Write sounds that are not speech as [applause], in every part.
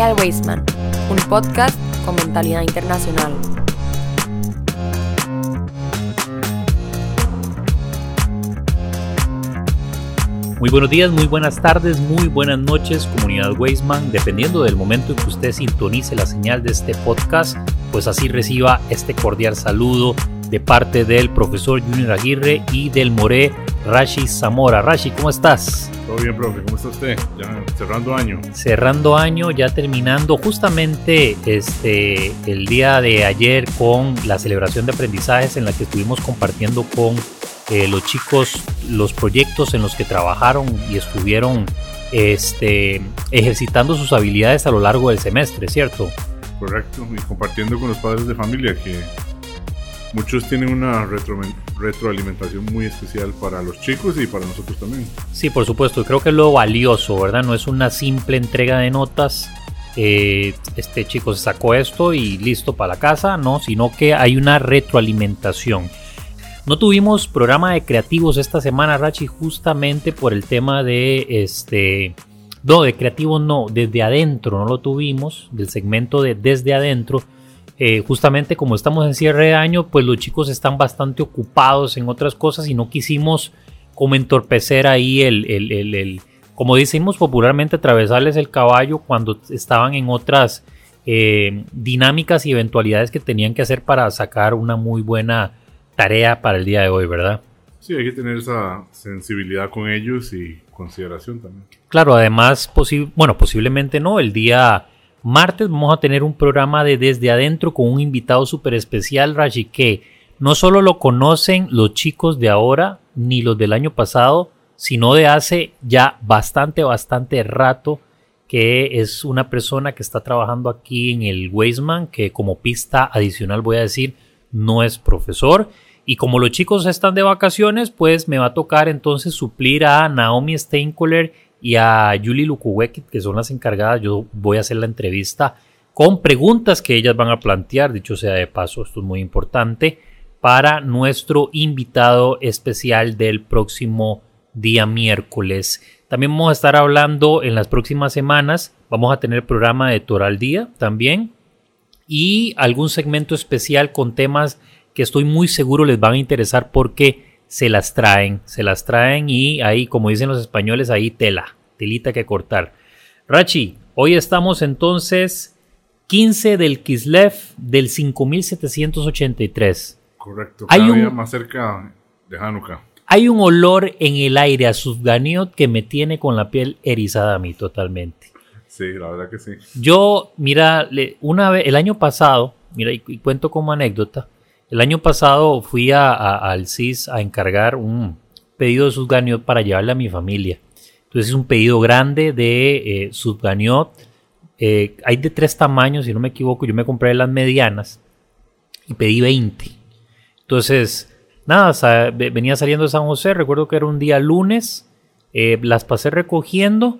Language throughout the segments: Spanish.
Al Wasteman, un podcast con mentalidad internacional. Muy buenos días, muy buenas tardes, muy buenas noches, comunidad Wasteman. Dependiendo del momento en que usted sintonice la señal de este podcast, pues así reciba este cordial saludo de parte del profesor Junior Aguirre y del More Rashi Zamora. Rashi, ¿cómo estás? Todo bien, profe, ¿cómo está usted? Ya cerrando año. Cerrando año, ya terminando justamente este, el día de ayer con la celebración de aprendizajes en la que estuvimos compartiendo con eh, los chicos los proyectos en los que trabajaron y estuvieron este, ejercitando sus habilidades a lo largo del semestre, ¿cierto? Correcto, y compartiendo con los padres de familia que muchos tienen una retroalimentación muy especial para los chicos y para nosotros también. Sí, por supuesto, creo que es lo valioso, ¿verdad? No es una simple entrega de notas. Eh, este chico se sacó esto y listo para la casa, no, sino que hay una retroalimentación. No tuvimos programa de creativos esta semana, Rachi, justamente por el tema de este. No, de creativos no, desde adentro no lo tuvimos, del segmento de desde adentro eh, justamente como estamos en cierre de año, pues los chicos están bastante ocupados en otras cosas y no quisimos como entorpecer ahí el, el, como decimos popularmente, atravesarles el caballo cuando estaban en otras eh, dinámicas y eventualidades que tenían que hacer para sacar una muy buena tarea para el día de hoy, ¿verdad? Sí, hay que tener esa sensibilidad con ellos y consideración también. Claro, además, bueno, posiblemente no, el día martes vamos a tener un programa de Desde Adentro con un invitado súper especial, Rashi, que no solo lo conocen los chicos de ahora ni los del año pasado, sino de hace ya bastante, bastante rato, que es una persona que está trabajando aquí en el Weisman, que como pista adicional voy a decir, no es profesor. Y como los chicos están de vacaciones, pues me va a tocar entonces suplir a Naomi Steinkoller y a Julie Lukuwekit, que son las encargadas. Yo voy a hacer la entrevista con preguntas que ellas van a plantear, dicho sea de paso, esto es muy importante, para nuestro invitado especial del próximo día miércoles. También vamos a estar hablando en las próximas semanas, vamos a tener programa de Toral Día también y algún segmento especial con temas que estoy muy seguro les van a interesar porque se las traen, se las traen y ahí, como dicen los españoles, ahí tela, telita que cortar. Rachi, hoy estamos entonces 15 del Kislev del 5783. Correcto, cada hay más cerca de Hanukkah. Hay un olor en el aire a Sufganiot que me tiene con la piel erizada a mí totalmente. Sí, la verdad que sí. Yo, mira, una vez, el año pasado, mira, y cuento como anécdota, el año pasado fui a, al CIS a encargar un pedido de Sudganiot para llevarle a mi familia. Entonces es un pedido grande de eh, Sudganiot. Eh, hay de tres tamaños, si no me equivoco. Yo me compré las medianas y pedí 20. Entonces, nada, venía saliendo de San José. Recuerdo que era un día lunes. Eh, las pasé recogiendo.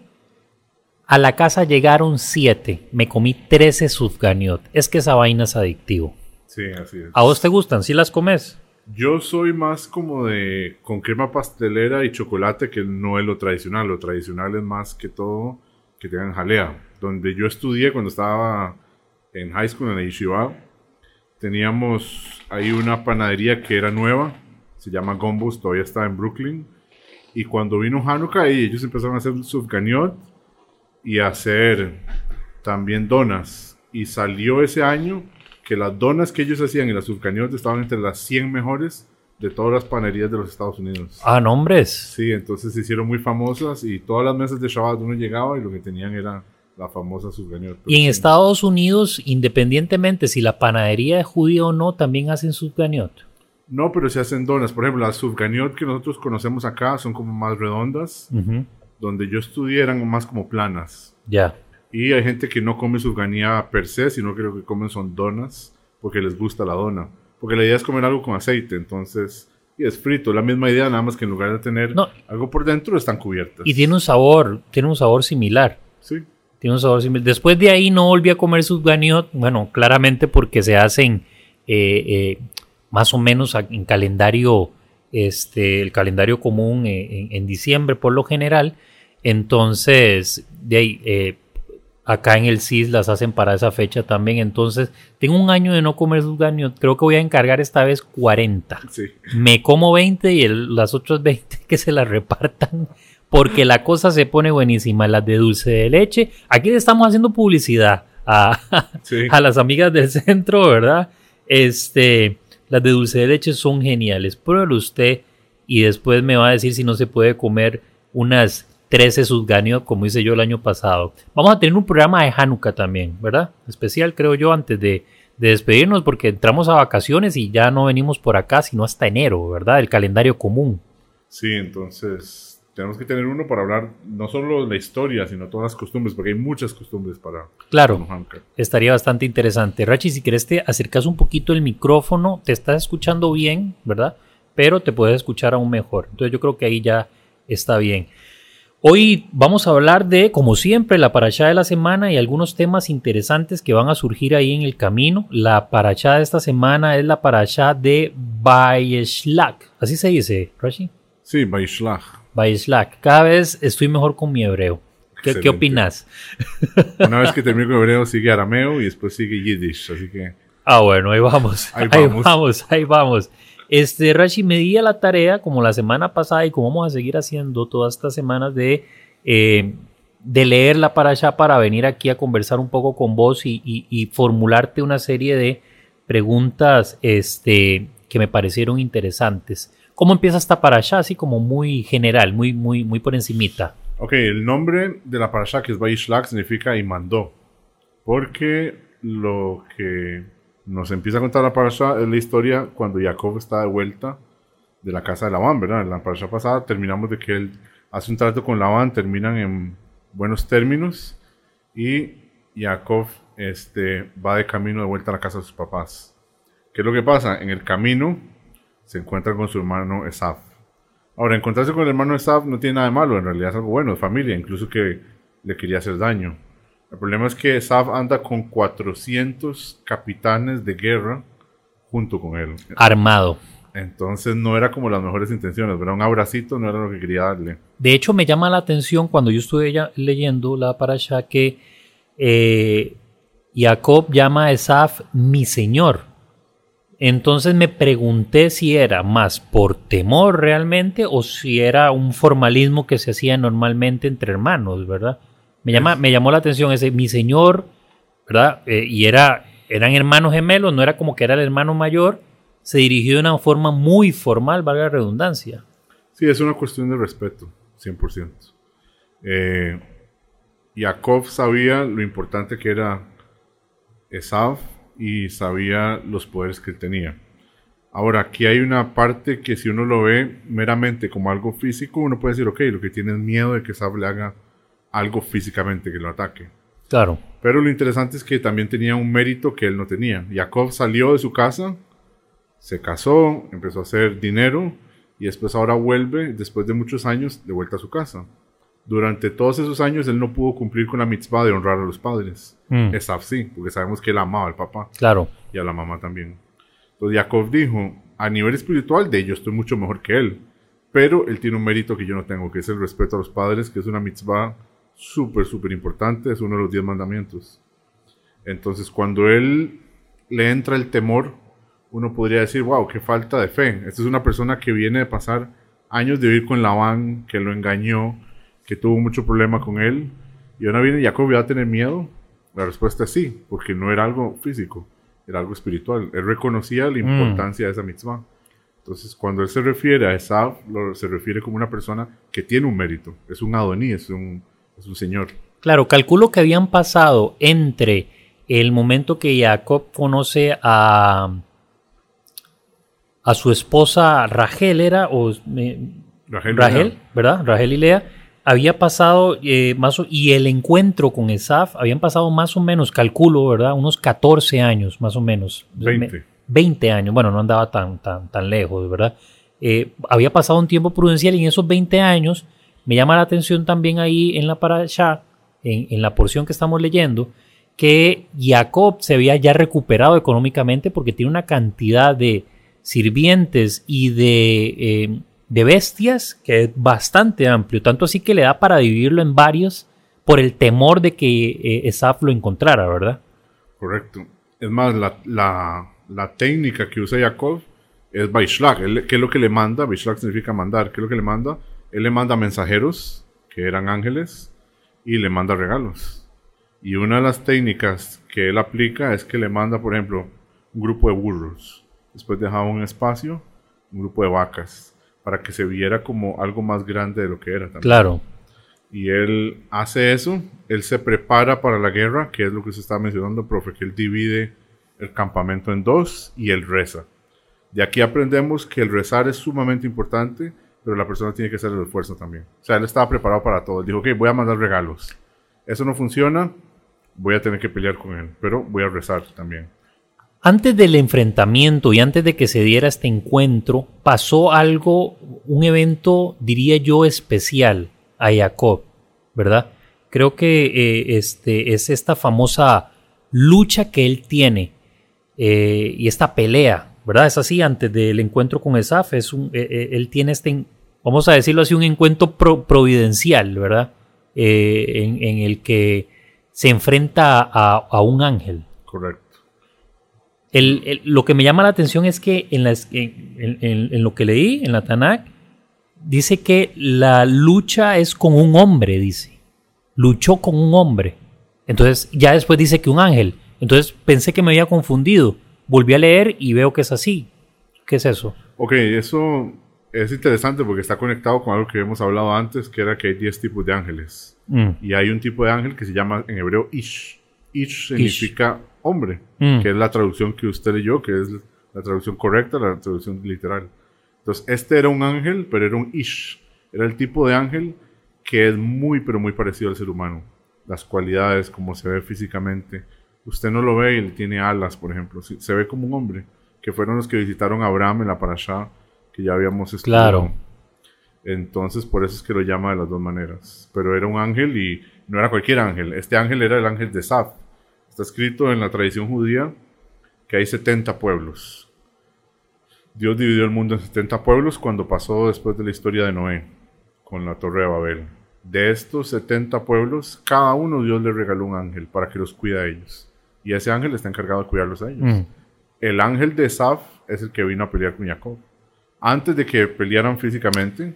A la casa llegaron 7. Me comí 13 Sudganiot. Es que esa vaina es adictivo. Sí, así es. ¿A vos te gustan? ¿Sí las comes? Yo soy más como de con crema pastelera y chocolate que no es lo tradicional. Lo tradicional es más que todo que tengan jalea. Donde yo estudié cuando estaba en high school en la Yeshiva, teníamos ahí una panadería que era nueva, se llama Gombos, todavía está en Brooklyn. Y cuando vino Hanukkah, ellos empezaron a hacer sufganiot y a hacer también donas. Y salió ese año que las donas que ellos hacían en las subcaniones estaban entre las 100 mejores de todas las panerías de los Estados Unidos. Ah, nombres. Sí, entonces se hicieron muy famosas y todas las mesas de Shabbat uno llegaba y lo que tenían era la famosa subganiot. Y en Estados Unidos, independientemente si la panadería es judía o no, también hacen subganiot. No, pero se hacen donas. Por ejemplo, las subganiot que nosotros conocemos acá son como más redondas. Donde yo estudié eran más como planas. Ya. Y hay gente que no come sufganía per se, sino que lo que comen son donas porque les gusta la dona. Porque la idea es comer algo con aceite, entonces, y es frito. La misma idea, nada más que en lugar de tener algo por dentro, están cubiertas. Y tiene un sabor, tiene un sabor similar. Sí. Tiene un sabor similar. Después de ahí no volví a comer sufganiot, bueno, claramente porque se hacen eh, eh, más o menos en calendario, este, el calendario común eh, en, en, diciembre por lo general. Entonces, de ahí Acá en el CIS las hacen para esa fecha también. Entonces, tengo un año de no comer susgaño. Creo que voy a encargar esta vez 40. Sí. Me como 20 y el- las otras 20 [laughs] que se las repartan. Porque la cosa se pone buenísima. Las de dulce de leche. Aquí le estamos haciendo publicidad a, [laughs] Sí. a las amigas del centro, ¿verdad? Este, las de dulce de leche son geniales. Pruébelo usted y después me va a decir si no se puede comer unas 13 susganio como hice yo el año pasado. Vamos a tener un programa de Hanukkah también, ¿verdad? Especial, creo yo, antes de, de despedirnos porque entramos a vacaciones y ya no venimos por acá sino hasta enero, ¿verdad? El calendario común. Sí, entonces tenemos que tener uno para hablar no solo de la historia, sino todas las costumbres, porque hay muchas costumbres para Claro. Hanukkah. Estaría bastante interesante. Rachi, si quieres te acercas un poquito el micrófono, te estás escuchando bien, ¿verdad? Pero te puedes escuchar aún mejor. Entonces yo creo que ahí ya está bien. Hoy vamos a hablar de, como siempre, la paracha de la semana y algunos temas interesantes que van a surgir ahí en el camino. La paracha de esta semana es la paracha de Baeshlak. Así se dice, Rashi. Sí, Baishlach. Baeshlak. Cada vez estoy mejor con mi hebreo. ¿Qué, ¿qué Excelente. opinas? Una vez que termine con hebreo, sigue arameo y después sigue yiddish. Así que Ah, bueno, ahí vamos. Ahí, Ahí vamos. vamos. ahí vamos. Este, Rashi, me di a la tarea, como la semana pasada y como vamos a seguir haciendo todas estas semanas, de, eh, de leer la parasha para venir aquí a conversar un poco con vos y, formularte una serie de preguntas este, que me parecieron interesantes. ¿Cómo empieza esta parasha? Así como muy general, muy, muy, muy por encimita. Ok, el nombre de la parasha que es Baishlach significa y mandó. Porque lo que nos empieza a contar la parasha es la historia cuando Jacob está de vuelta de la casa de Labán, ¿verdad? En la parasha pasada terminamos de que él hace un trato con Labán, terminan en buenos términos y Jacob este, va de camino de vuelta a la casa de sus papás. ¿Qué es lo que pasa? En el camino se encuentra con su hermano Esaf. Ahora, encontrarse con el hermano Esaf no tiene nada de malo, en realidad es algo bueno, es familia, incluso que le quería hacer daño. El problema es que Esaf anda con 400 capitanes de guerra junto con él. Armado. Entonces no era como las mejores intenciones, ¿verdad? Un abracito no era lo que quería darle. De hecho, me llama la atención cuando yo estuve ya leyendo la parasha que eh, Jacob llama a Esaf mi señor. Entonces me pregunté si era más por temor realmente o si era un formalismo que se hacía normalmente entre hermanos, ¿verdad? Me, llama, me llamó la atención ese mi señor, ¿verdad? Eh, y era, eran hermanos gemelos, no era como que era el hermano mayor, se dirigió de una forma muy formal, valga la redundancia. Sí, es una cuestión de respeto, 100%. Eh, Jacob sabía lo importante que era Esaf y sabía los poderes que tenía. Ahora, aquí hay una parte que si uno lo ve meramente como algo físico, uno puede decir, ok, lo que tiene es miedo de que Esaf le haga algo físicamente que lo ataque. Claro. Pero lo interesante es que también tenía un mérito que él no tenía. Jacob salió de su casa, se casó, empezó a hacer dinero y después ahora vuelve, después de muchos años, de vuelta a su casa. Durante todos esos años él no pudo cumplir con la mitzvah de honrar a los padres. Mm. Esaf sí, porque sabemos que él amaba al papá Claro. y a la mamá también. Entonces Jacob dijo, a nivel espiritual de yo estoy mucho mejor que él, pero él tiene un mérito que yo no tengo, que es el respeto a los padres, que es una mitzvah súper, súper importante, es uno de los diez mandamientos. Entonces cuando él le entra el temor, uno podría decir, wow, qué falta de fe. Esta es una persona que viene de pasar años de vivir con Labán, que lo engañó, que tuvo mucho problema con él, y ahora viene Jacob y va a tener miedo. La respuesta es sí, porque no era algo físico, era algo espiritual. Él reconocía la importancia de esa mitzvah. Entonces, cuando él se refiere a Esaf, lo- se refiere como una persona que tiene un mérito, es un Adoní, es un, es un señor. Claro, calculo que habían pasado entre el momento que Jacob conoce a, a su esposa Rachel, era, o eh, Rachel, Rachel, ¿verdad? Rachel y Lea, había pasado eh, más o- y el encuentro con Esaf habían pasado más o menos, calculo, ¿verdad? Unos 14 años, más o menos. 20. Me- 20 años, bueno, no andaba tan, tan, tan lejos, ¿verdad? Eh, había pasado un tiempo prudencial y en esos 20 años me llama la atención también ahí en la parasha, en, la porción que estamos leyendo, que Jacob se había ya recuperado económicamente porque tiene una cantidad de sirvientes y de, de bestias que es bastante amplio, tanto así que le da para dividirlo en varios, por el temor de que eh, Esaf lo encontrara, ¿verdad? Correcto. Es más, la, la, técnica que usa Jacob es Baishlak. ¿Qué es lo que le manda? Baishlak significa mandar. ¿Qué es lo que le manda? Él le manda mensajeros, que eran ángeles, y le manda regalos. Y una de las técnicas que él aplica es que le manda, por ejemplo, un grupo de burros. Después dejaba un espacio, un grupo de vacas, para que se viera como algo más grande de lo que era también. Claro. Y él hace eso, él se prepara para la guerra, que es lo que se está mencionando, profe, que él divide el campamento en dos y él reza. De aquí aprendemos que el rezar es sumamente importante, pero la persona tiene que hacer el esfuerzo también. O sea, él estaba preparado para todo. Dijo, ok, voy a mandar regalos. Eso no funciona, voy a tener que pelear con él, pero voy a rezar también. Antes del enfrentamiento y antes de que se diera este encuentro, pasó algo, un evento, diría yo, especial a Jacob, ¿verdad? Creo que eh, este, es esta famosa lucha que él tiene eh, y esta pelea, ¿verdad? Es así, antes del encuentro con Esaf, es un, eh, él tiene este, vamos a decirlo así, un encuentro pro- providencial, ¿verdad? Eh, en, en el que se enfrenta a, a un ángel. Correcto. El- el- lo que me llama la atención es que en, las- en- en- en- en lo que leí, en la Tanakh, dice que la lucha es con un hombre, dice. Luchó con un hombre. Entonces, ya después dice que un ángel. Entonces pensé que me había confundido. Volví a leer y veo que es así. ¿Qué es eso? Ok, eso es interesante porque está conectado con algo que hemos hablado antes, que era que hay 10 tipos de ángeles. Mm, Y hay un tipo de ángel que se llama en hebreo Ish. Ish significa hombre, Mm. que es la traducción que usted leyó, que es la traducción correcta, la traducción literal. Entonces, este era un ángel, pero era un Ish. Era el tipo de ángel que es muy, pero muy parecido al ser humano. Las cualidades, como se ve físicamente. Usted no lo ve y él tiene alas, por ejemplo. Se ve como un hombre, que fueron los que visitaron a Abraham en la parashá, que ya habíamos estudiado. Claro. Entonces, por eso es que lo llama de las dos maneras. Pero era un ángel y no era cualquier ángel. Este ángel era el ángel de Saf. Está escrito en la tradición judía que hay 70 pueblos. Dios dividió el mundo en 70 pueblos cuando pasó después de la historia de Noé con la torre de Babel. De estos 70 pueblos, cada uno Dios le regaló un ángel para que los cuide a ellos. Y ese ángel está encargado de cuidarlos a ellos. mm. El ángel de Saf es el que vino a pelear con Jacob. Antes de que pelearan físicamente,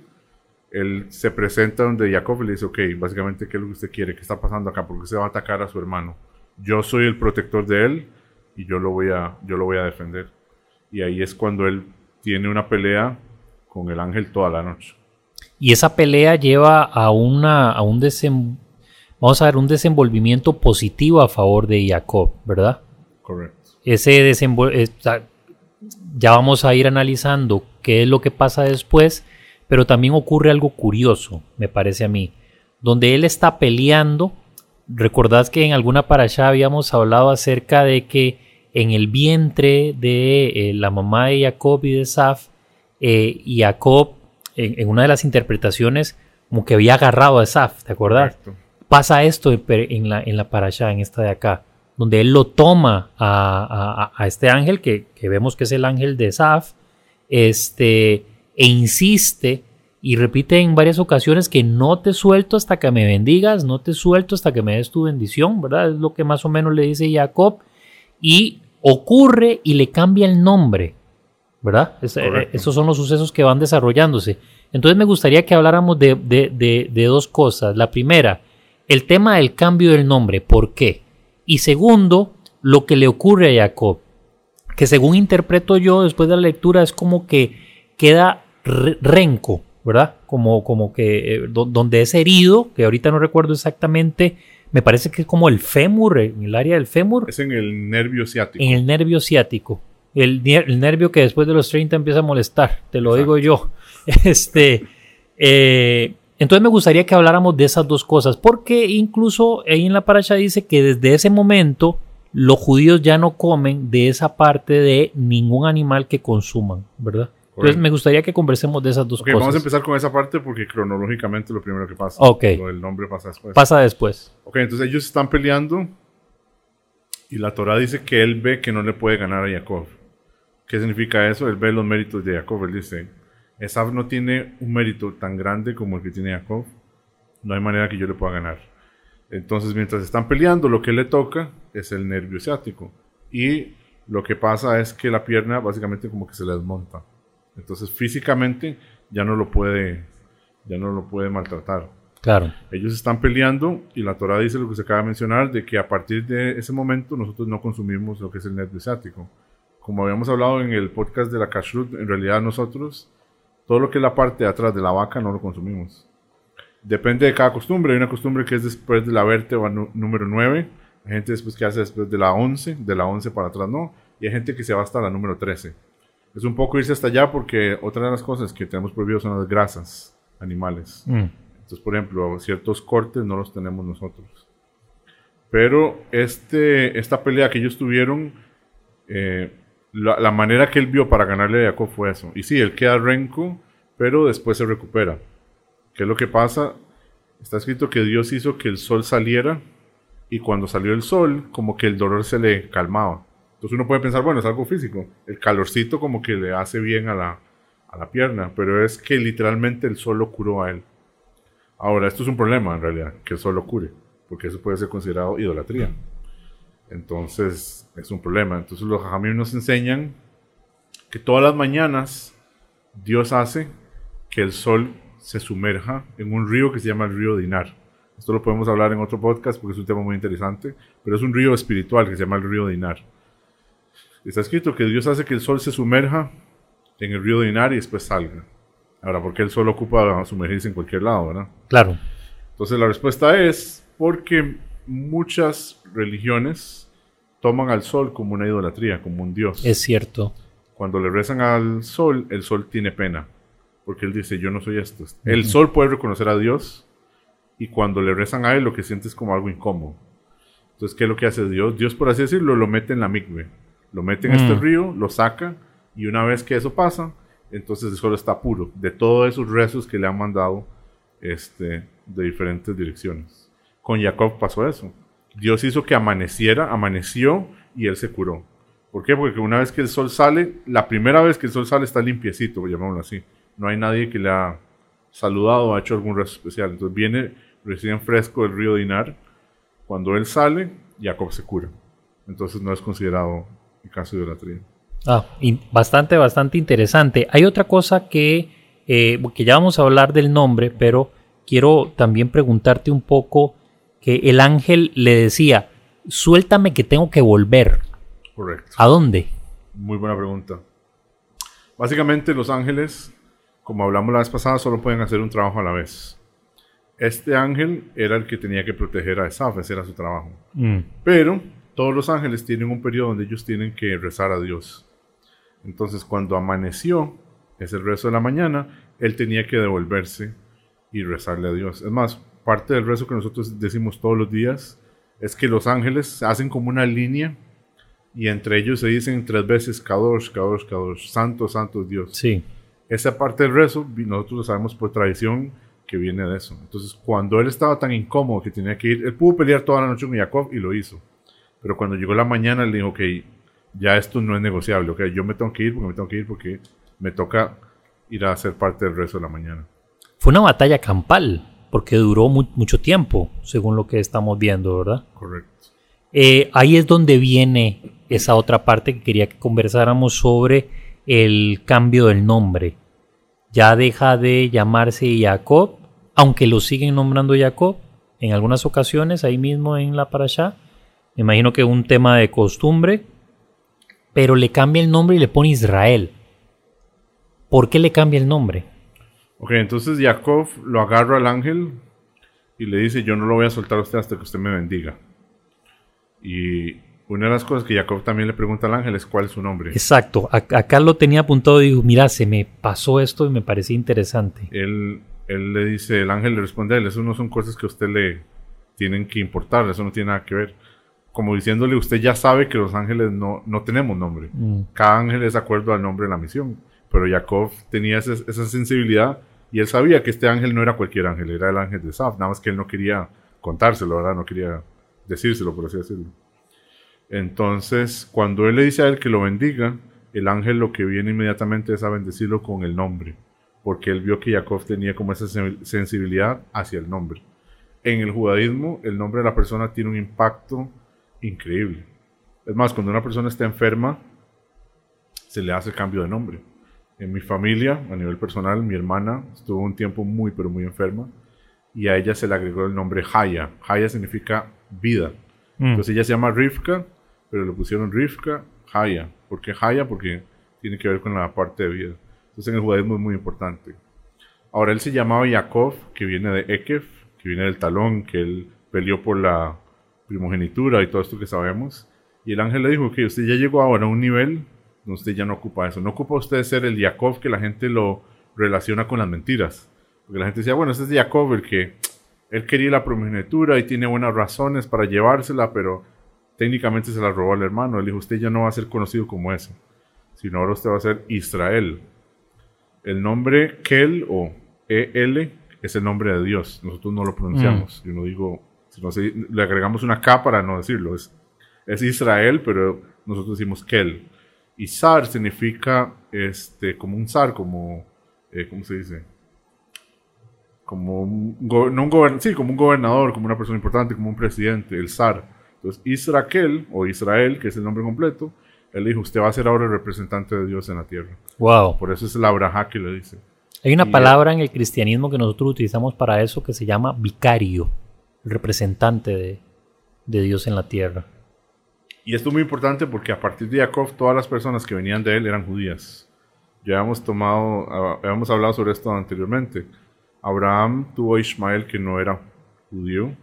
él se presenta donde Jacob le dice, ok, básicamente, ¿qué es lo que usted quiere? ¿Qué está pasando acá? ¿Por qué se va a atacar a su hermano? Yo soy el protector de él y yo lo voy a, yo lo voy a defender. Y ahí es cuando él tiene una pelea con el ángel toda la noche. Y esa pelea lleva a, una, a un, desem- vamos a ver, un desenvolvimiento positivo a favor de Jacob, ¿verdad? Correcto. ese desenvol- esta- ya vamos a ir analizando qué es lo que pasa después, pero también ocurre algo curioso, me parece a mí, donde él está peleando. Recordad que en alguna parasha habíamos hablado acerca de que en el vientre de eh, la mamá de Jacob y de Saf, eh, Jacob, en, en una de las interpretaciones, como que había agarrado a Saf, ¿te acordás? Correcto. pasa esto en la, en la parasha, en esta de acá, donde él lo toma a, a- a este ángel, que, que vemos que es el ángel de Saf, este, e insiste y repite en varias ocasiones que no te suelto hasta que me bendigas, no te suelto hasta que me des tu bendición, ¿verdad? Es lo que más o menos le dice Jacob, y ocurre y le cambia el nombre, ¿verdad? Es- eh, esos son los sucesos que van desarrollándose. Entonces me gustaría que habláramos de, de- de- de dos cosas. La primera, el tema del cambio del nombre, ¿por qué? Y segundo, lo que le ocurre a Jacob, que según interpreto yo después de la lectura es como que queda re- renco, ¿verdad? Como, como que eh, do- donde es herido, que ahorita no recuerdo exactamente, me parece que es como el fémur, en el área del fémur, Es en el nervio ciático. en el nervio ciático. El nervio que después de los 30 empieza a molestar, te lo digo yo. [laughs] Este, eh, entonces me gustaría que habláramos de esas dos cosas, porque incluso ahí en la paracha dice que desde ese momento los judíos ya no comen de esa parte de ningún animal que consuman, ¿verdad? Entonces me gustaría que conversemos de esas dos Ok, cosas. vamos a empezar con esa parte porque cronológicamente lo primero que pasa. Ok. Lo del nombre pasa después. Pasa después. Ok, entonces ellos están peleando y la Torah dice que él ve que no le puede ganar a Jacob. ¿Qué significa eso? Él ve los méritos de Jacob. Él dice, Esaf no tiene un mérito tan grande como el que tiene Jacob. No hay manera que yo le pueda ganar. Entonces, mientras están peleando, lo que le toca es el nervio ciático. Y lo que pasa es que la pierna básicamente como que se le desmonta. Entonces, físicamente ya no lo puede, ya no lo puede maltratar. Claro. Ellos están peleando y la Torah dice lo que se acaba de mencionar, de que a partir de ese momento nosotros no consumimos lo que es el nervio ciático. Como habíamos hablado en el podcast de la Kashrut, en realidad nosotros todo lo que es la parte de atrás de la vaca no lo consumimos. Depende de cada costumbre. Hay una costumbre que es después de la vértebra número 9. Hay gente después que hace después de la 11. De la 11 para atrás no. Y hay gente que se va hasta la número 13. Es un poco irse hasta allá porque otra de las cosas que tenemos prohibido son las grasas animales. Mm. Entonces, por ejemplo, ciertos cortes no los tenemos nosotros. Pero este, esta pelea que ellos tuvieron, eh, la, la, manera que él vio para ganarle a Jacob fue eso. Y sí, él queda renco, pero después se recupera. ¿Qué es lo que pasa? Está escrito que Dios hizo que el sol saliera y cuando salió el sol, como que el dolor se le calmaba. Entonces uno puede pensar, bueno, es algo físico. El calorcito como que le hace bien a la, a la pierna, pero es que literalmente el sol lo curó a él. Ahora, esto es un problema en realidad, que el sol lo cure, porque eso puede ser considerado idolatría. Entonces, es un problema. Entonces los jajamim nos enseñan que todas las mañanas Dios hace que el sol se sumerja en un río que se llama el río Dinar. Esto lo podemos hablar en otro podcast porque es un tema muy interesante, pero es un río espiritual que se llama el río Dinar. Está escrito que Dios hace que el sol se sumerja en el río Dinar y después salga. Ahora, ¿por qué el sol ocupa sumergirse en cualquier lado, verdad? Claro. Entonces la respuesta es porque muchas religiones toman al sol como una idolatría, como un dios. Es cierto. Cuando le rezan al sol, el sol tiene pena porque él dice, yo no soy esto. El sol puede reconocer a Dios y cuando le rezan a él lo que siente es como algo incómodo. Entonces, ¿qué es lo que hace Dios? Dios, por así decirlo, lo mete en la migbe. Lo mete en este Mm. río, lo saca y una vez que eso pasa, entonces el sol está puro de todos esos rezos que le han mandado este, de diferentes direcciones. Con Jacob pasó eso. Dios hizo que amaneciera, amaneció y él se curó. ¿Por qué? Porque una vez que el sol sale, la primera vez que el sol sale está limpiecito, llamémoslo así. No hay nadie que le ha saludado o ha hecho algún rezo especial. Entonces viene recién fresco del río Dinar. Cuando él sale, Jacob se cura. Entonces no es considerado el caso de idolatría. Ah, bastante, bastante interesante. Hay otra cosa que, eh, que ya vamos a hablar del nombre, pero quiero también preguntarte un poco que el ángel le decía, suéltame que tengo que volver. Correcto. ¿A dónde? Muy buena pregunta. Básicamente los ángeles, como hablamos la vez pasada, solo pueden hacer un trabajo a la vez. Este ángel era el que tenía que proteger a Esaf, ese era su trabajo. Mm, Pero todos los ángeles tienen un periodo donde ellos tienen que rezar a Dios. Entonces cuando amaneció, es el rezo de la mañana, él tenía que devolverse y rezarle a Dios. Es más, parte del rezo que nosotros decimos todos los días es que los ángeles hacen como una línea y entre ellos se dicen tres veces Kadosh, Kadosh, Kadosh, Santo, Santo Dios. sí. Esa parte del rezo, nosotros lo sabemos por tradición que viene de eso. Entonces, cuando él estaba tan incómodo que tenía que ir, él pudo pelear toda la noche con Jacob y lo hizo. Pero cuando llegó la mañana, él dijo, ok, ya esto no es negociable, ok, yo me tengo que ir porque me tengo que ir porque me toca ir a hacer parte del rezo de la mañana. Fue una batalla campal, porque duró mu- mucho tiempo, según lo que estamos viendo, ¿verdad? Correcto. Eh, ahí es donde viene esa otra parte que quería que conversáramos sobre el cambio del nombre. Ya deja de llamarse Jacob, aunque lo siguen nombrando Jacob en algunas ocasiones, ahí mismo en la parasha. Me imagino que un tema de costumbre, pero le cambia el nombre y le pone Israel. ¿Por qué le cambia el nombre? Ok, entonces Jacob lo agarra al ángel y le dice, yo no lo voy a soltar a usted hasta que usted me bendiga. Y una de las cosas que Jacob también le pregunta al ángel es cuál es su nombre. Exacto, ac- acá lo tenía apuntado y digo, mira, se me pasó esto y me parecía interesante. él, él le dice, el ángel le responde a él, eso no son cosas que a usted le tienen que importar, eso no tiene nada que ver. Como diciéndole, usted ya sabe que los ángeles no, no tenemos nombre. Mm. Cada ángel es de acuerdo al nombre de la misión. Pero Jacob tenía esa, esa sensibilidad y él sabía que este ángel no era cualquier ángel, era el ángel de Saf, nada más que él no quería contárselo, ¿verdad? No quería decírselo, por así decirlo. Entonces, cuando él le dice a él que lo bendiga, el ángel lo que viene inmediatamente es a bendecirlo con el nombre, porque él vio que Jacob tenía como esa sen- sensibilidad hacia el nombre. en el judaísmo el nombre de la persona tiene un impacto increíble. Es más, cuando una persona está enferma, se le hace cambio de nombre. En mi familia, a nivel personal, mi hermana estuvo un tiempo muy, pero muy enferma y a ella se le agregó el nombre Haya. Haya significa vida. Mm. Entonces ella se llama Rivka, pero le pusieron Rivka Haya. ¿Por qué Haya? Porque tiene que ver con la parte de vida. Entonces en el judaísmo es muy importante. Ahora él se llamaba Jacob, que viene de Ekef, que viene del talón, que él peleó por la primogenitura y todo esto que sabemos. Y el ángel le dijo que usted ya llegó ahora a un nivel usted ya no ocupa eso. No ocupa usted ser el Jacob que la gente lo relaciona con las mentiras. Porque la gente decía, bueno, ese es Jacob el que él quería la primogenitura y tiene buenas razones para llevársela, pero técnicamente se la robó al hermano. Él dijo, usted ya no va a ser conocido como ese, sino ahora usted va a ser Israel. El nombre Kel o EL es el nombre de Dios. Nosotros no lo pronunciamos. Yo no digo, se- le agregamos una K para no decirlo. Es, es Israel, pero nosotros decimos Kel. Y Sar significa este, como un zar, como, eh, ¿cómo se dice? Como un, no un gober- sí, como un gobernador, como una persona importante, como un presidente, el zar. Entonces, Israel, o Israel, que es el nombre completo, él dijo, usted va a ser ahora el representante de Dios en la tierra. Wow. Por eso es la braja que le dice. Hay una Y- palabra en el cristianismo que nosotros utilizamos para eso que se llama vicario, el representante de, de Dios en la tierra. Y esto es muy importante porque a partir de Jacob todas las personas que venían de él eran judías. Ya habíamos tomado, ah, habíamos hablado sobre esto anteriormente. Abraham tuvo a Ismael que no era judío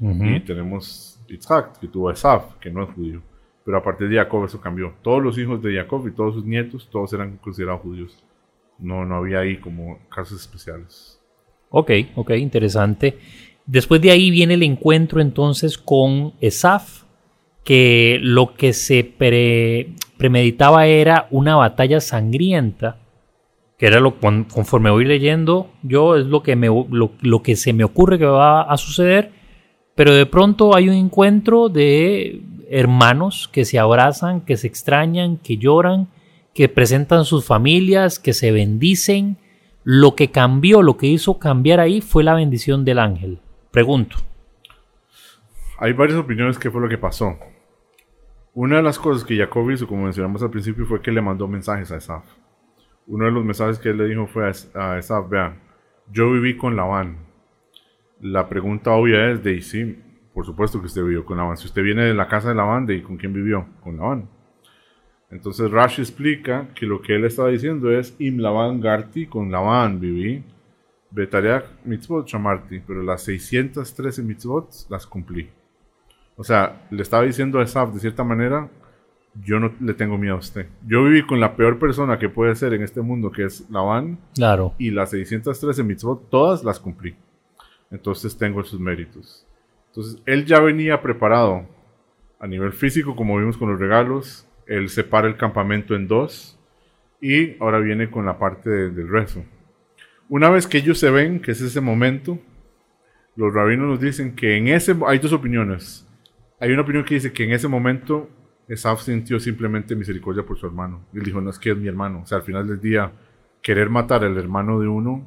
y tenemos Isaac que tuvo a Esaf que no es judío. Pero a partir de Jacob eso cambió. Todos los hijos de Jacob y todos sus nietos, todos eran considerados judíos. No, no había ahí como casos especiales. Ok, ok, interesante. Después de ahí viene el encuentro entonces con Esaf, que lo que se pre- premeditaba era una batalla sangrienta, que era lo con- conforme voy leyendo yo es lo que me lo que se me ocurre que va a suceder, pero de pronto hay un encuentro de hermanos que se abrazan, que se extrañan, que lloran, que presentan sus familias, que se bendicen. Lo que cambió, lo que hizo cambiar ahí fue la bendición del ángel. Pregunto. Hay varias opiniones que fue lo que pasó. Una de las cosas que Jacob hizo, como mencionamos al principio, fue que le mandó mensajes a Esaf. Uno de los mensajes que él le dijo fue a Es- a Esaf, vean, yo viví con Labán. La pregunta obvia es de, sí, por supuesto que usted vivió con Labán. Si usted viene de la casa de Labán, ¿de con quién vivió? Con Labán. Entonces Rashi explica que lo que él estaba diciendo es, Im Labán Garti, con Labán viví, Betariach mitzvot shamarti, pero las 613 mitzvot las cumplí. O sea, le estaba diciendo a Esaf, de cierta manera, yo no le tengo miedo a usted. Yo viví con la peor persona que puede ser en este mundo, que es Labán, Claro. y las 613 mitzvot, todas las cumplí. Entonces tengo sus méritos. Entonces, él ya venía preparado a nivel físico, como vimos con los regalos. Él separa el campamento en dos y ahora viene con la parte de- del rezo. Una vez que ellos se ven, que es ese momento, los rabinos nos dicen que en ese... Hay dos opiniones. Hay una opinión que dice que en ese momento Esaf sintió simplemente misericordia por su hermano. Él dijo, no es que es mi hermano. O sea, al final del día, querer matar al hermano de uno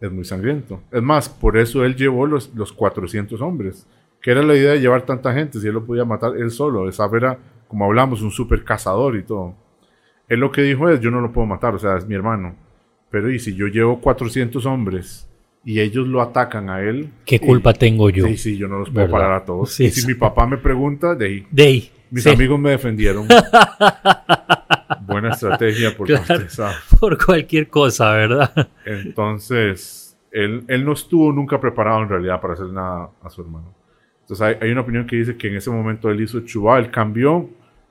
es muy sangriento. Es más, por eso él llevó los, los 400 hombres. Que era la idea de llevar tanta gente, si él lo podía matar él solo. Esaf era, como hablamos, un super cazador y todo. Él lo que dijo es, yo no lo puedo matar, o sea, es mi hermano. Pero y si yo llevo 400 hombres y ellos lo atacan a él... ¿Qué y- culpa tengo yo? Sí, sí, yo no los puedo ¿Verdad? parar a todos. Sí, y si mi papá me pregunta, de ahí, De ahí. mis sí, amigos me defendieron. [laughs] Buena estrategia por Claro. parte de Esaf. Por cualquier cosa, ¿verdad? Entonces, él, él no estuvo nunca preparado en realidad para hacer nada a su hermano. Entonces, hay, hay una opinión que dice que en ese momento él hizo chubá, él cambió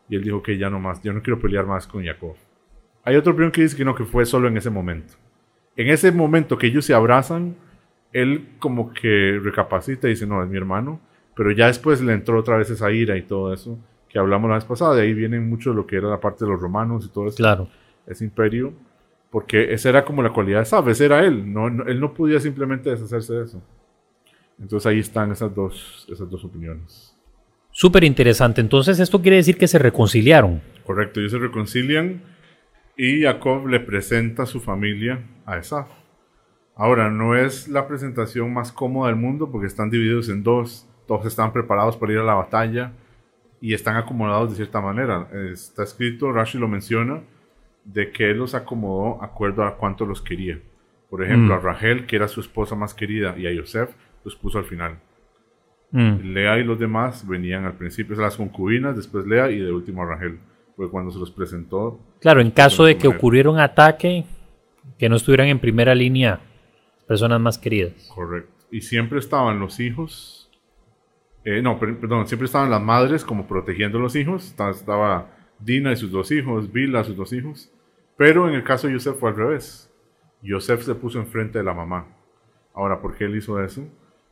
y él dijo que ya no más, yo no quiero pelear más con Jacob. Hay otra opinión que dice que no, que fue solo en ese momento. En ese momento que ellos se abrazan, él como que recapacita y dice, no, es mi hermano, pero ya después le entró otra vez esa ira y todo eso que hablamos la vez pasada, de ahí viene mucho lo que era la parte de los romanos y todo eso Claro. ese imperio, porque esa era como la cualidad de Saf, ese era él, no, no- él no podía simplemente deshacerse de eso. Entonces ahí están esas dos, esas dos opiniones. Súper interesante. Entonces, esto quiere decir que se reconciliaron. Correcto, ellos se reconcilian y Jacob le presenta a su familia a Esaf. Ahora, no es la presentación más cómoda del mundo porque están divididos en dos, todos están preparados para ir a la batalla y están acomodados de cierta manera. Está escrito, Rashi lo menciona, de que él los acomodó acuerdo a cuánto los quería. Por ejemplo, Mm. a Rachel, que era su esposa más querida, y a Yosef, los puso al final. Mm, Lea y los demás venían al principio, las concubinas, después Lea y de último a Rachel. Porque cuando se los presentó, Claro, en caso de que ocurriera un ataque, que no estuvieran en primera línea personas más queridas. correcto. Y siempre estaban los hijos, eh, no, per- perdón, siempre estaban las madres como protegiendo a los hijos. Estaba, estaba Dina y sus dos hijos, Bila y sus dos hijos. Pero en el caso de Yosef fue al revés. Yosef se puso enfrente de la mamá. Ahora, ¿por qué él hizo eso?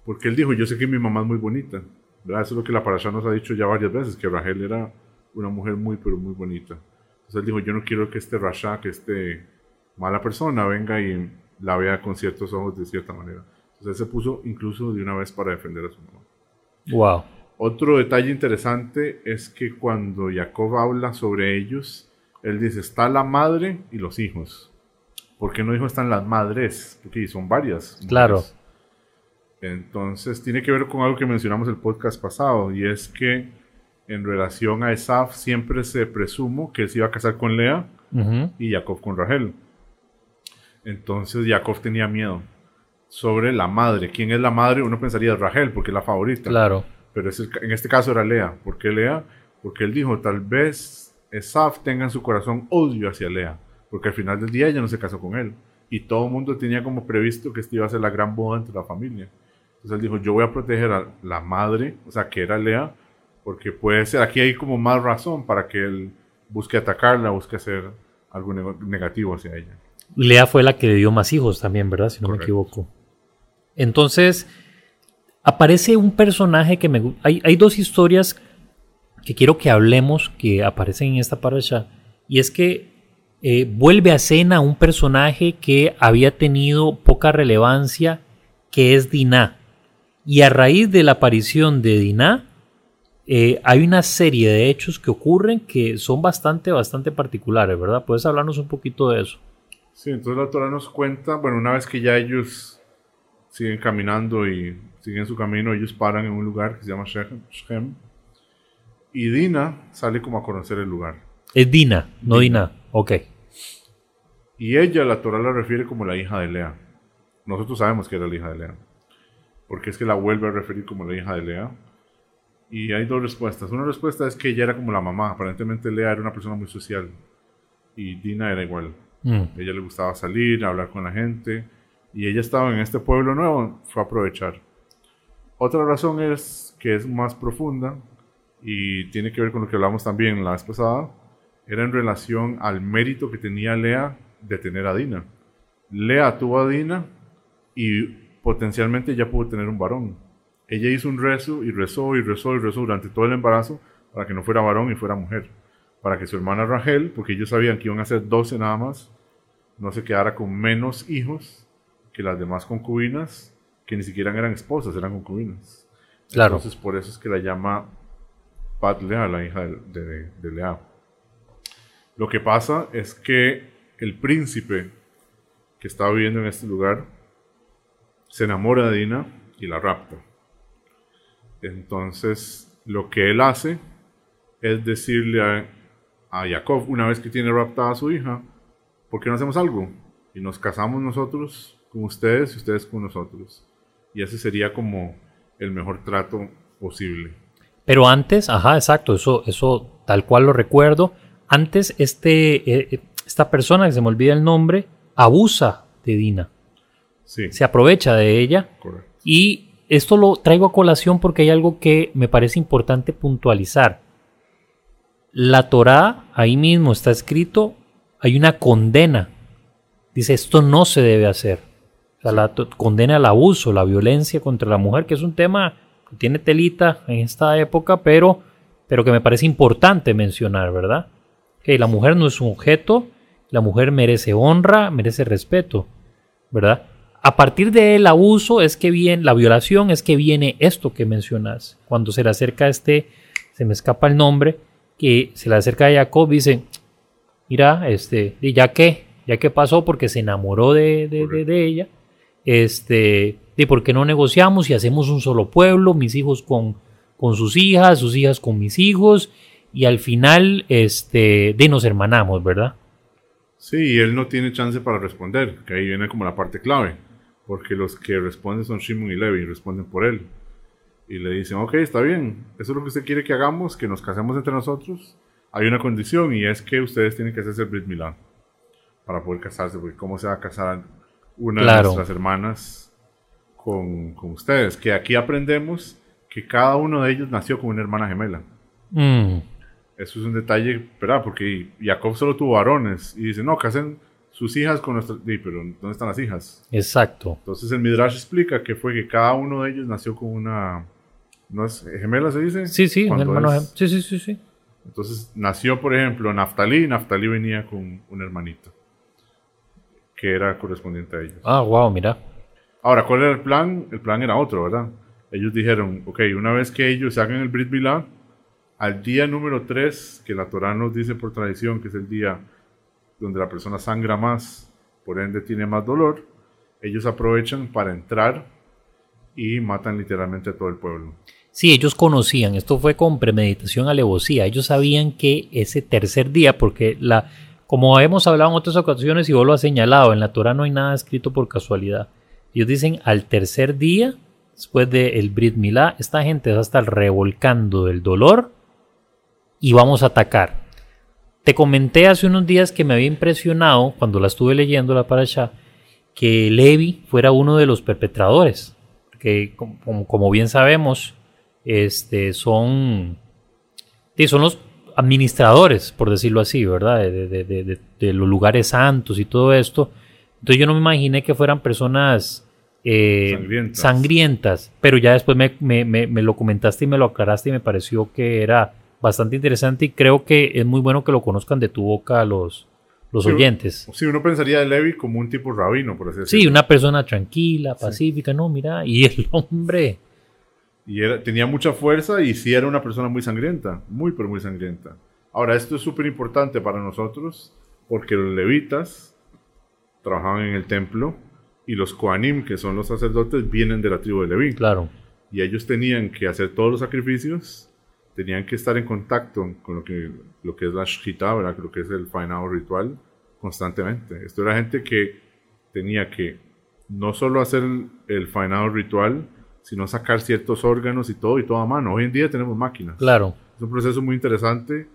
Porque él dijo, yo sé que mi mamá es muy bonita. ¿verdad? Eso es lo que la Parashá nos ha dicho ya varias veces, que Rachel era una mujer muy, pero muy bonita. Entonces él dijo, yo no quiero que este Rasha, que este mala persona venga y la vea con ciertos ojos de cierta manera. Entonces él se puso incluso de una vez para defender a su mamá. Wow. Otro detalle interesante es que cuando Jacob habla sobre ellos, él dice, está la madre y los hijos. ¿Por qué no dijo están las madres? Porque son varias. mujeres. Claro. Entonces tiene que ver con algo que mencionamos el podcast pasado y es que en relación a Esaf siempre se presumo que él se iba a casar con Lea y Jacob con Rachel. Entonces Jacob tenía miedo sobre la madre. ¿Quién es la madre? Uno pensaría Rachel porque es la favorita. Claro. Pero es el ca- en este caso era Lea. ¿Por qué Lea? Porque él dijo, tal vez Esaf tenga en su corazón odio hacia Lea. Porque al final del día ella no se casó con él. Y todo el mundo tenía como previsto que esta iba a ser la gran boda entre la familia. Entonces él dijo, yo voy a proteger a la madre, o sea, que era Lea, porque puede ser, aquí hay como más razón para que él busque atacarla, busque hacer algo negativo hacia ella. Lea fue la que le dio más hijos también, ¿verdad? Si no me equivoco. Entonces, aparece un personaje que me... Hay, hay dos historias que quiero que hablemos que aparecen en esta parasha. Y es que eh, vuelve a escena un personaje que había tenido poca relevancia, que es Dinah. Y a raíz de la aparición de Dinah, eh, hay una serie de hechos que ocurren que son bastante, bastante particulares, ¿verdad? ¿Puedes hablarnos un poquito de eso? Sí, entonces la Torah nos cuenta, bueno, una vez que ya ellos siguen caminando y siguen su camino, ellos paran en un lugar que se llama Shechem. Y Dina sale como a conocer el lugar. Es Dina, no Dina. Ok. Y ella, la Torah la refiere como la hija de Lea. Nosotros sabemos que era la hija de Lea. Porque es que la vuelve a referir como la hija de Lea. Y hay dos respuestas. Una respuesta es que ella era como la mamá. Aparentemente Lea era una persona muy social. Y Dina era igual. Mm, ella le gustaba salir, hablar con la gente. Y ella estaba en este pueblo nuevo, fue a aprovechar. Otra razón es que es más profunda y tiene que ver con lo que hablamos también la vez pasada. Era en relación al mérito que tenía Lea de tener a Dina. Lea tuvo a Dina y potencialmente ya pudo tener un varón. Ella hizo un rezo y rezó y rezó y rezó durante todo el embarazo para que no fuera varón y fuera mujer. Para que su hermana Rachel, porque ellos sabían que iban a ser 12 nada más, no se quedara con menos hijos que las demás concubinas, que ni siquiera eran esposas, eran concubinas. Claro. Entonces por eso es que la llama Pat Lea, la hija de, de- de Lea. Lo que pasa es que el príncipe que estaba viviendo en este lugar se enamora de Dina y la rapta. Entonces lo que él hace es decirle a, a Jacob, una vez que tiene raptada a su hija, ¿por qué no hacemos algo? Y nos casamos nosotros con ustedes y ustedes con nosotros. Y ese sería como el mejor trato posible. Pero antes, ajá, exacto, eso, eso tal cual lo recuerdo. Antes, este, eh, eh, esta persona, que se me olvida el nombre, abusa de Dina. Sí, Se aprovecha de ella. correcto. Y esto lo traigo a colación porque hay algo que me parece importante puntualizar. La Torá, ahí mismo está escrito, hay una condena. Dice, esto no se debe hacer. O sea, la condena al abuso, la violencia contra la mujer, que es un tema que tiene telita en esta época, pero, pero que me parece importante mencionar, ¿verdad? Que la mujer no es un objeto, la mujer merece honra, merece respeto, ¿verdad? A partir del abuso es que viene, la violación es que viene esto que mencionas. Cuando se le acerca a este, se me escapa el nombre, que se le acerca a Jacob y dice, mira, este, y ya que, ya que pasó porque se enamoró de, de- de- de ella. este, de por qué no negociamos y hacemos un solo pueblo, mis hijos con, con sus hijas, sus hijas con mis hijos, y al final, este, de nos hermanamos, ¿verdad? Sí, y él no tiene chance para responder, que ahí viene como la parte clave, porque los que responden son Shimon y Levi, responden por él. Y le dicen, ok, está bien, eso es lo que usted quiere que hagamos, que nos casemos entre nosotros. Hay una condición y es que ustedes tienen que hacerse el Brit Milán para poder casarse, porque ¿cómo se va a casar una de nuestras hermanas con, con, ustedes? Que aquí aprendemos que cada uno de ellos nació con una hermana gemela. Mm, Eso es un detalle, ¿verdad? Porque Jacob solo tuvo varones y dice, no, casen sus hijas con nuestras... Sí, pero ¿dónde están las hijas? exacto. Entonces el Midrash explica que fue que cada uno de ellos nació con una... ¿No es gemela se dice? Sí, sí, un hermano. es- Sí, sí, sí, sí. Entonces nació, por ejemplo, Naftalí, y Naftalí venía con un hermanito que era correspondiente a ellos. Ah, wow, mira. Ahora, ¿cuál era el plan? El plan era otro, ¿verdad? Ellos dijeron, ok, una vez que ellos hagan el Brit Milá, al día número 3, que la Torah nos dice por tradición que es el día donde la persona sangra más, por ende tiene más dolor, ellos aprovechan para entrar y matan literalmente a todo el pueblo. Sí, ellos conocían, esto fue con premeditación, alevosía. Ellos sabían que ese tercer día, porque la, como hemos hablado en otras ocasiones y vos lo has señalado, en la Torah no hay nada escrito por casualidad. Ellos dicen al tercer día, después del Brit Milá, esta gente va a estar revolcando del dolor y vamos a atacar. Te comenté hace unos días que me había impresionado cuando la estuve leyendo la parasha que Levi fuera uno de los perpetradores. Que como, como bien sabemos, este, son, sí, son los administradores, por decirlo así, ¿verdad? De, de- de- de- de los lugares santos y todo esto. Entonces yo no me imaginé que fueran personas eh, Sangrientas. sangrientas, pero ya después me, me- me- me lo comentaste y me lo aclaraste y me pareció que era bastante interesante y creo que es muy bueno que lo conozcan de tu boca los, los Sí, oyentes. Sí, uno pensaría de Levi como un tipo rabino, por así decirlo. Sí, una persona tranquila, pacífica, no, mira, y el [laughs] hombre... Y era- tenía mucha fuerza y sí era una persona muy sangrienta, muy pero muy sangrienta. Ahora, esto es súper importante para nosotros porque los levitas trabajaban en el templo y los Koanim, que son los sacerdotes, vienen de la tribu de Leví. Claro. Y ellos tenían que hacer todos los sacrificios, tenían que estar en contacto con lo que, lo que es la Shkita, ¿verdad? lo que es el faenado ritual, constantemente. Esto era gente que tenía que no solo hacer el, el faenado ritual, sino sacar ciertos órganos y todo, y todo a mano. Hoy en día tenemos máquinas. Claro. Es un proceso muy interesante,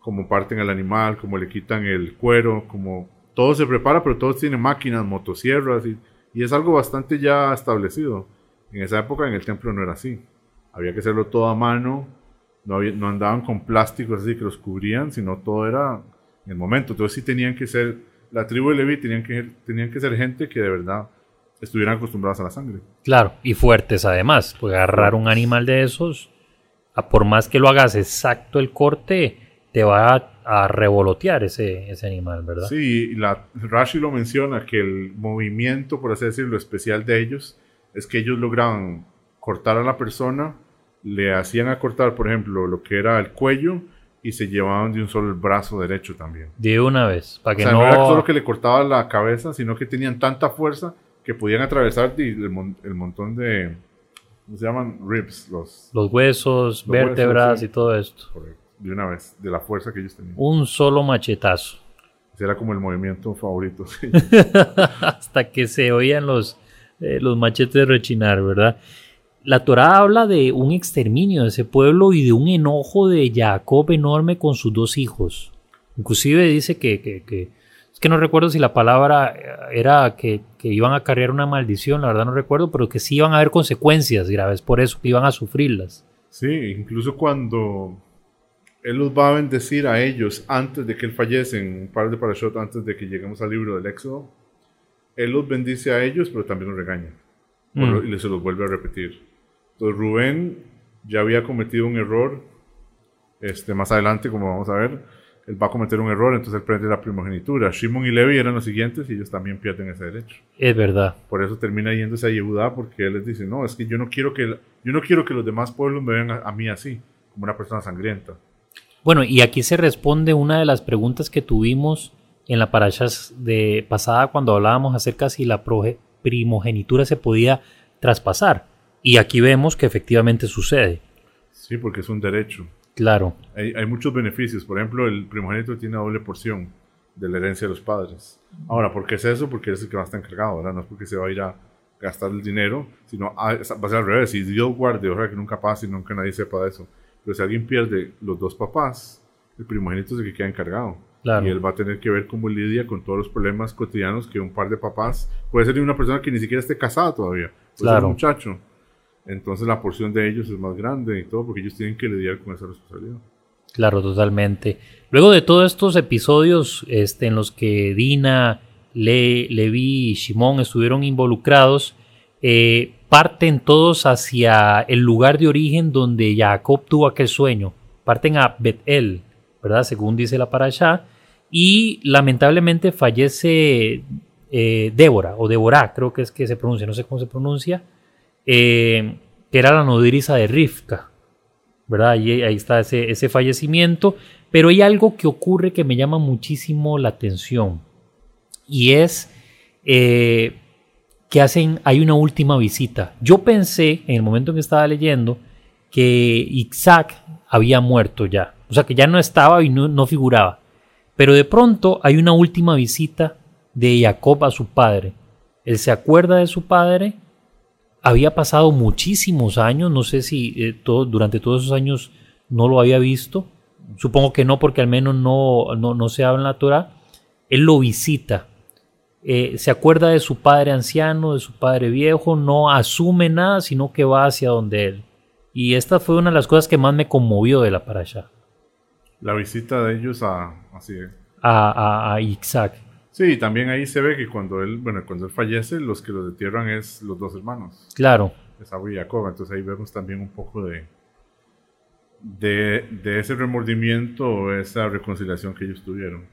como parten al animal, como le quitan el cuero, como todo se prepara, pero todos tienen máquinas, motosierras, y, y es algo bastante ya establecido. En esa época en el templo no era así. Había que hacerlo todo a mano, no, había- no andaban con plásticos así que los cubrían, sino todo era en el momento. Entonces sí tenían que ser, la tribu de Levi tenían que, tenían que ser gente que de verdad estuvieran acostumbradas a la sangre. Claro, y fuertes además, pues agarrar un animal de esos, a por más que lo hagas exacto el corte, te va a, a revolotear ese, ese animal, ¿verdad? Sí, y la, Rashi lo menciona que el movimiento, por así decirlo, especial de ellos es que ellos lograban cortar a la persona, le hacían acortar, por ejemplo, lo que era el cuello y se llevaban de un solo el brazo derecho también. De una vez, para O que sea, no... no era solo que le cortaba la cabeza, sino que tenían tanta fuerza que podían atravesar el, mon- el montón de, ¿cómo se llaman? Ribs, los, Los huesos, Los vértebras huesos, sí. y todo esto. correcto, de una vez, de la fuerza que ellos tenían. Un solo machetazo. Ese era como el movimiento favorito. [laughs] Hasta que se oían los, eh, los machetes rechinar, ¿verdad? La Torah habla de un exterminio de ese pueblo y de un enojo de Jacob enorme con sus dos hijos. Inclusive dice que, que- que- es que no recuerdo si la palabra eh, era que, que iban a cargar una maldición, la verdad no recuerdo, pero que sí iban a haber consecuencias graves por eso, que iban a sufrirlas. Sí, incluso cuando él los va a bendecir a ellos antes de que él fallece, en un par de parashot antes de que lleguemos al libro del Éxodo, él los bendice a ellos, pero también los regaña. Mm. Y se los vuelve a repetir. Entonces Rubén ya había cometido un error, este, más adelante, como vamos a ver, él va a cometer un error, entonces él prende la primogenitura. Shimon y Levi eran los siguientes y ellos también pierden ese derecho. Es verdad. Por eso termina yéndose a Yehudá porque él les dice, no, es que yo no quiero que, yo no quiero que los demás pueblos me vean a, a mí así, como una persona sangrienta. Bueno, y aquí se responde una de las preguntas que tuvimos en la parasha de pasada cuando hablábamos acerca si la primogenitura se podía traspasar. Y aquí vemos que efectivamente sucede. Sí, porque es un derecho. Claro. Hay, hay muchos beneficios. Por ejemplo, el primogénito tiene doble porción de la herencia de los padres. Ahora, ¿por qué es eso? Porque es el que va a estar encargado, ¿verdad? No es porque se va a ir a gastar el dinero, sino a- va a ser al revés. Si Dios guarde, ojalá que nunca pase y nunca nadie sepa de eso. Pero si alguien pierde los dos papás, el primogénito es el que queda encargado. Claro. Y él va a tener que ver cómo lidia con todos los problemas cotidianos que un par de papás, puede ser de una persona que ni siquiera esté casada todavía, puede ser Claro. un muchacho. Entonces la porción de ellos es más grande y todo, porque ellos tienen que lidiar con esa responsabilidad. Claro, totalmente. Luego de todos estos episodios este, en los que Dina, Le, Levi y Shimon estuvieron involucrados, eh, parten todos hacia el lugar de origen donde Jacob tuvo aquel sueño. Parten a Betel, ¿verdad? Según dice la parasha. Y lamentablemente fallece eh, Débora, o Débora, creo que es que se pronuncia, no sé cómo se pronuncia, eh, que era la nodriza de Rivka. ¿verdad? Ahí, ahí está ese, ese fallecimiento. Pero hay algo que ocurre que me llama muchísimo la atención. Y es eh, que hacen, hay una última visita. Yo pensé, en el momento en que estaba leyendo, que Isaac había muerto ya. O sea, que ya no estaba y no, no figuraba. Pero de pronto hay una última visita de Jacob a su padre. Él se acuerda de su padre había pasado muchísimos años, no sé si eh, todo, durante todos esos años no lo había visto, supongo que no porque al menos no, no, no se habla en la Torah, él lo visita, eh, se acuerda de su padre anciano, de su padre viejo, no asume nada, sino que va hacia donde él. Y esta fue una de las cosas que más me conmovió de la parasha, La visita de ellos a... Así es. a, a, a Isaac. Sí, también ahí se ve que cuando él, bueno, cuando él fallece, los que lo entierran es los dos hermanos, Claro, Esaú y Jacob. Entonces ahí vemos también un poco de, de, de ese remordimiento o esa reconciliación que ellos tuvieron.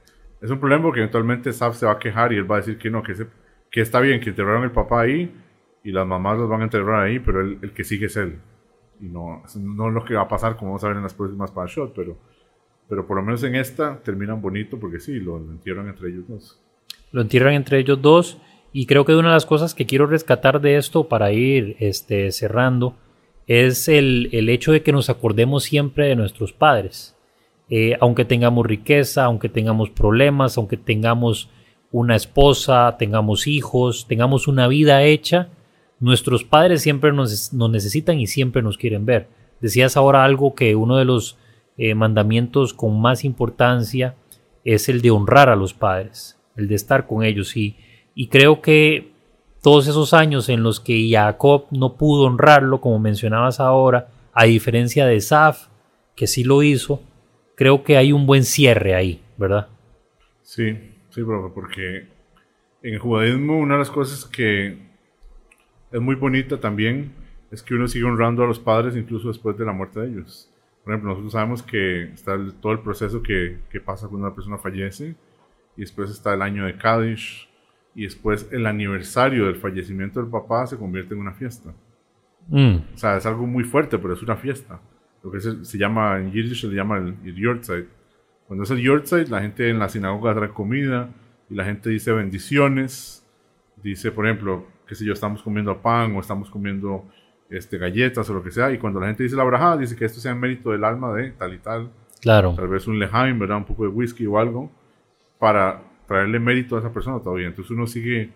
Es un problema porque eventualmente Saf se va a quejar y él va a decir que no, que, ese- que está bien, que enterraron el papá ahí y las mamás los van a enterrar ahí, pero el, el que sigue es él. Y no, no es lo que va a pasar, como vamos a ver en las próximas Parashot, pero, pero por lo menos en esta terminan bonito porque sí, lo entierran entre ellos dos. Lo entierran entre ellos dos y creo que una de las cosas que quiero rescatar de esto para ir este, cerrando es el, el hecho de que nos acordemos siempre de nuestros padres. Eh, aunque tengamos riqueza, aunque tengamos problemas, aunque tengamos una esposa, tengamos hijos, tengamos una vida hecha, nuestros padres siempre nos, nos necesitan y siempre nos quieren ver. Decías ahora algo que uno de los eh, mandamientos con más importancia es el de honrar a los padres, el de estar con ellos. Y, y creo que todos esos años en los que Jacob no pudo honrarlo, como mencionabas ahora, a diferencia de Saf, que sí lo hizo, creo que hay un buen cierre ahí, ¿verdad? Sí, sí, profe, porque en el judaísmo una de las cosas que es muy bonita también es que uno sigue honrando a los padres incluso después de la muerte de ellos. Por ejemplo, nosotros sabemos que está todo el proceso que, que pasa cuando una persona fallece y después está el año de Kaddish y después el aniversario del fallecimiento del papá se convierte en una fiesta. Mm, O sea, es algo muy fuerte, pero es una fiesta. Lo que se, se llama, en Yiddish se le llama el, el Yortzeit. Cuando es el Yortzeit, la gente en la sinagoga trae comida y la gente dice bendiciones. Dice, por ejemplo, qué sé yo, estamos comiendo pan o estamos comiendo este, galletas o lo que sea. Y cuando la gente dice la braja, dice que esto sea en mérito del alma de tal y tal. claro, Tal vez un lejaim, ¿verdad? Un poco de whisky o algo. Para traerle mérito a esa persona todavía. Entonces uno sigue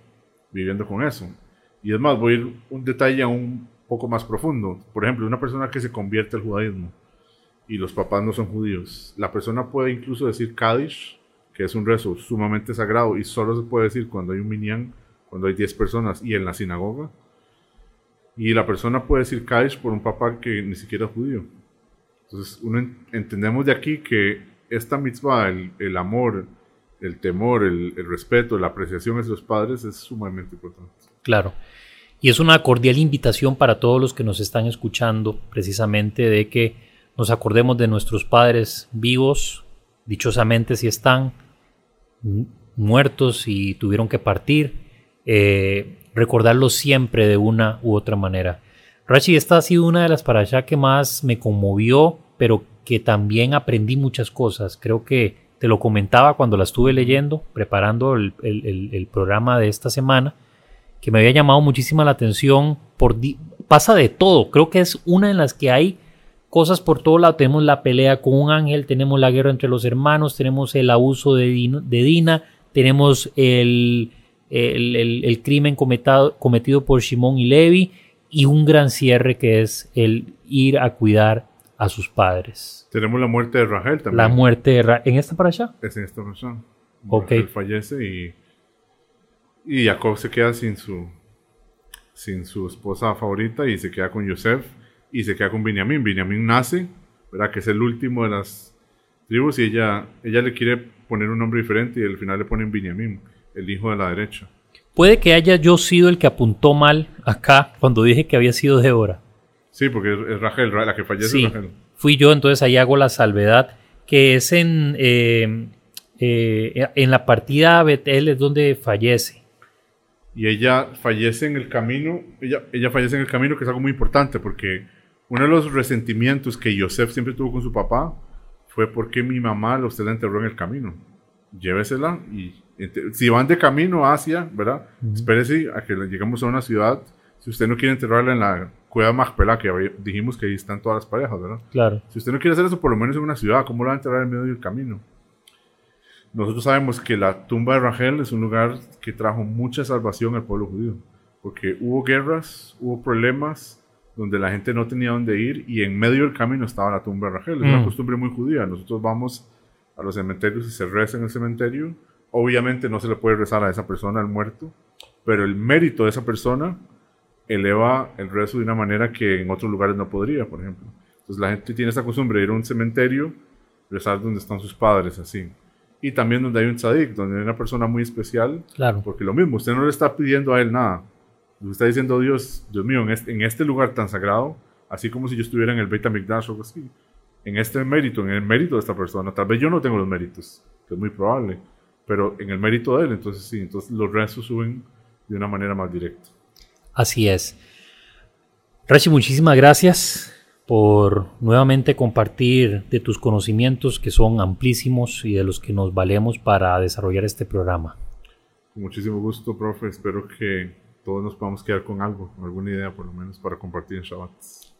viviendo con eso. Y es más, voy a ir un detalle aún poco más profundo. Por ejemplo, una persona que se convierte al judaísmo y los papás no son judíos, la persona puede incluso decir Kaddish, que es un rezo sumamente sagrado y solo se puede decir cuando hay un minyan, cuando hay 10 personas y en la sinagoga. Y la persona puede decir Kaddish por un papá que ni siquiera es judío. Entonces, uno en- entendemos de aquí que esta mitzvah, el, el amor, el temor, el, respeto, la apreciación hacia los padres es sumamente importante. claro. Y es una cordial invitación para todos los que nos están escuchando, precisamente de que nos acordemos de nuestros padres vivos, dichosamente si están mu- muertos y tuvieron que partir, eh, recordarlos siempre de una u otra manera. Rashi, esta ha sido una de las parashá que más me conmovió, pero que también aprendí muchas cosas. Creo que te lo comentaba cuando la estuve leyendo, preparando el, el- el- el programa de esta semana, que me había llamado muchísima la atención. Por pasa de todo, creo que es una en las que hay cosas por todo lado. Tenemos la pelea con un ángel, tenemos la guerra entre los hermanos, tenemos el abuso de, Dina, tenemos el, el, crimen cometido por Shimon y Levi y un gran cierre que es el ir a cuidar a sus padres. Tenemos la muerte de Rachel también. La muerte de Rachel. ¿En esta para allá? Es en esta para allá. Ok. fallece y, y Jacob se queda sin su, sin su esposa favorita y se queda con Yosef y se queda con Benjamín. Benjamín nace, ¿verdad? que es el último de las tribus y ella, ella le quiere poner un nombre diferente y al final le ponen Benjamín, el hijo de la derecha. Puede que haya yo sido el que apuntó mal acá cuando dije que había sido Débora. Sí, porque es Rachel, la que fallece sí, Rachel. Fui yo, entonces ahí hago la salvedad, que es en, eh, eh, en la partida a Betel es donde fallece. Y ella fallece en el camino, ella, ella fallece en el camino, que es algo muy importante, porque uno de los resentimientos que Yosef siempre tuvo con su papá fue porque mi mamá usted la enterró en el camino. Llévesela y si van de camino hacia, ¿verdad? Espérese a que llegamos a una ciudad. Si usted no quiere enterrarla en la cueva Magpela, que dijimos que ahí están todas las parejas, ¿verdad? Claro. Si usted no quiere hacer eso, por lo menos en una ciudad, ¿cómo lo va a enterrar en medio del camino? Nosotros sabemos que la tumba de Rachel es un lugar que trajo mucha salvación al pueblo judío, porque hubo guerras, hubo problemas donde la gente no tenía dónde ir y en medio del camino estaba la tumba de Rachel. Es una mm. costumbre muy judía. Nosotros vamos a los cementerios y se reza en el cementerio. Obviamente no se le puede rezar a esa persona, al muerto, pero el mérito de esa persona eleva el rezo de una manera que en otros lugares no podría, por ejemplo. Entonces la gente tiene esa costumbre de ir a un cementerio, rezar donde están sus padres, así. Y también donde hay un tzadik, donde hay una persona muy especial. Claro. Porque lo mismo, usted no le está pidiendo a él nada. Le está diciendo, Dios, Dios mío, en este, en este lugar tan sagrado, así como si yo estuviera en el Beit HaMikdash o algo así, en este mérito, en el mérito de esta persona, tal vez yo no tengo los méritos, que es muy probable, pero en el mérito de él, entonces sí, entonces los rezos suben de una manera más directa. Así es. Rashi, muchísimas gracias por nuevamente compartir de tus conocimientos que son amplísimos y de los que nos valemos para desarrollar este programa. Con muchísimo gusto, profe. Espero que todos nos podamos quedar con algo, alguna idea por lo menos para compartir en Shabbat.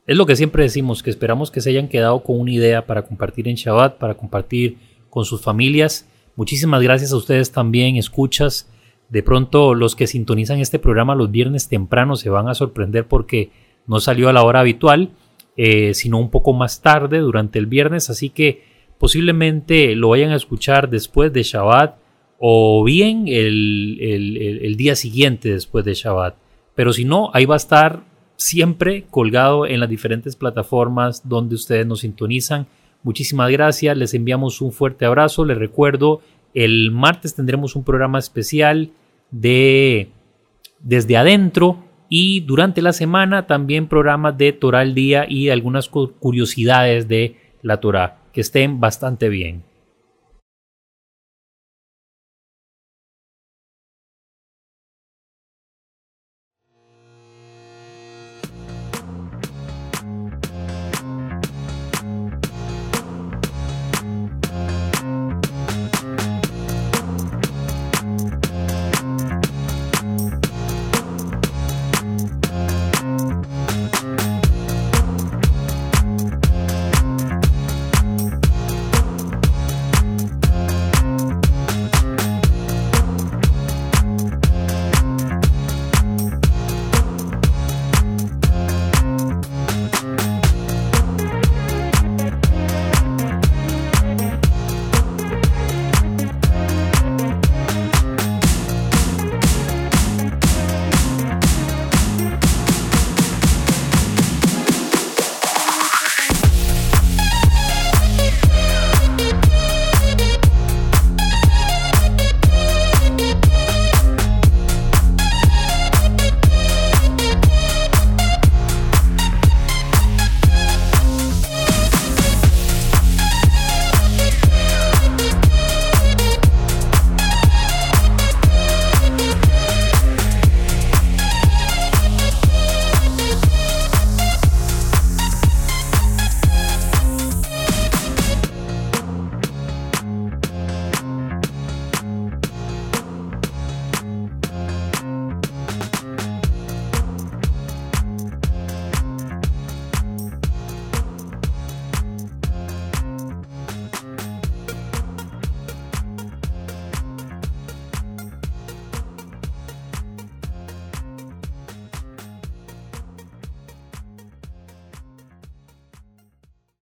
Es lo que siempre decimos, que esperamos que se hayan quedado con una idea para compartir en Shabbat, para compartir con sus familias. Muchísimas gracias a ustedes también, escuchas. De pronto los que sintonizan este programa los viernes temprano se van a sorprender porque no salió a la hora habitual, eh, sino un poco más tarde durante el viernes, así que posiblemente lo vayan a escuchar después de Shabbat o bien el, el, día siguiente después de Shabbat. Pero si no, ahí va a estar siempre colgado en las diferentes plataformas donde ustedes nos sintonizan. Muchísimas gracias, les enviamos un fuerte abrazo, les recuerdo el martes tendremos un programa especial de desde adentro y durante la semana también programas de Torah al día y algunas curiosidades de la Torah que estén bastante bien.